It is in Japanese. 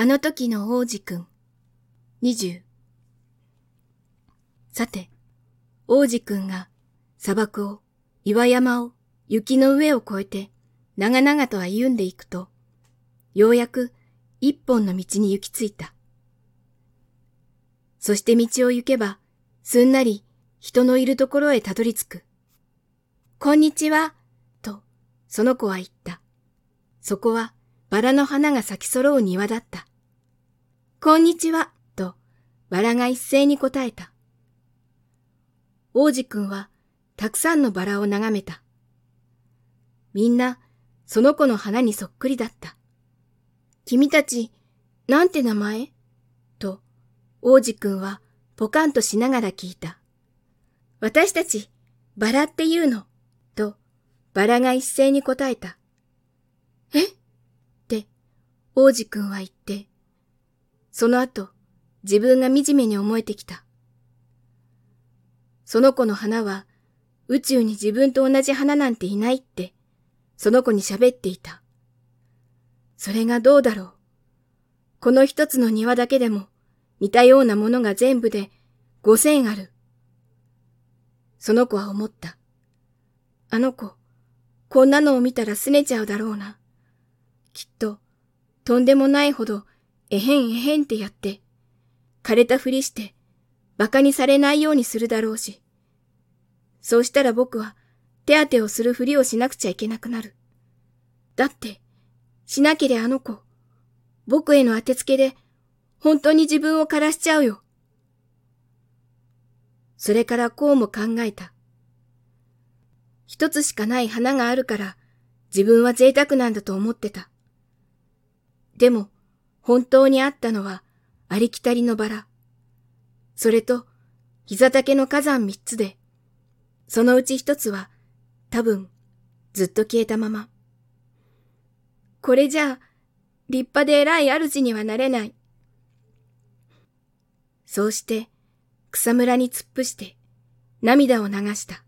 あの時の王子くん、二十。さて、王子くんが砂漠を、岩山を、雪の上を越えて、長々と歩んでいくと、ようやく一本の道に行き着いた。そして道を行けば、すんなり人のいるところへたどり着く。こんにちは、と、その子は言った。そこはバラの花が咲き揃う庭だった。こんにちは、と、バラが一斉に答えた。王子くんは、たくさんのバラを眺めた。みんな、その子の花にそっくりだった。君たち、なんて名前？と、王子くんは、ポカンとしながら聞いた。私たち、バラって言うの、と、バラが一斉に答えた。え？って、王子くんは言って、その後、自分が惨めに思えてきた。その子の花は、宇宙に自分と同じ花なんていないって、その子に喋っていた。それがどうだろう？この一つの庭だけでも、似たようなものが全部で五千ある。その子は思った。あの子、こんなのを見たら拗ねちゃうだろうな。きっと、とんでもないほどえへんえへんってやって、枯れたふりして、馬鹿にされないようにするだろうし。そうしたら僕は手当てをするふりをしなくちゃいけなくなる。だって、しなけれあの子、僕への当てつけで、本当に自分を枯らしちゃうよ。それからこうも考えた。一つしかない花があるから、自分は贅沢なんだと思ってた。でも、本当にあったのはありきたりのバラ。それと膝丈の火山三つで、そのうち一つは多分ずっと消えたまま。これじゃあ立派で偉い主にはなれない。そうして草むらに突っ伏して涙を流した。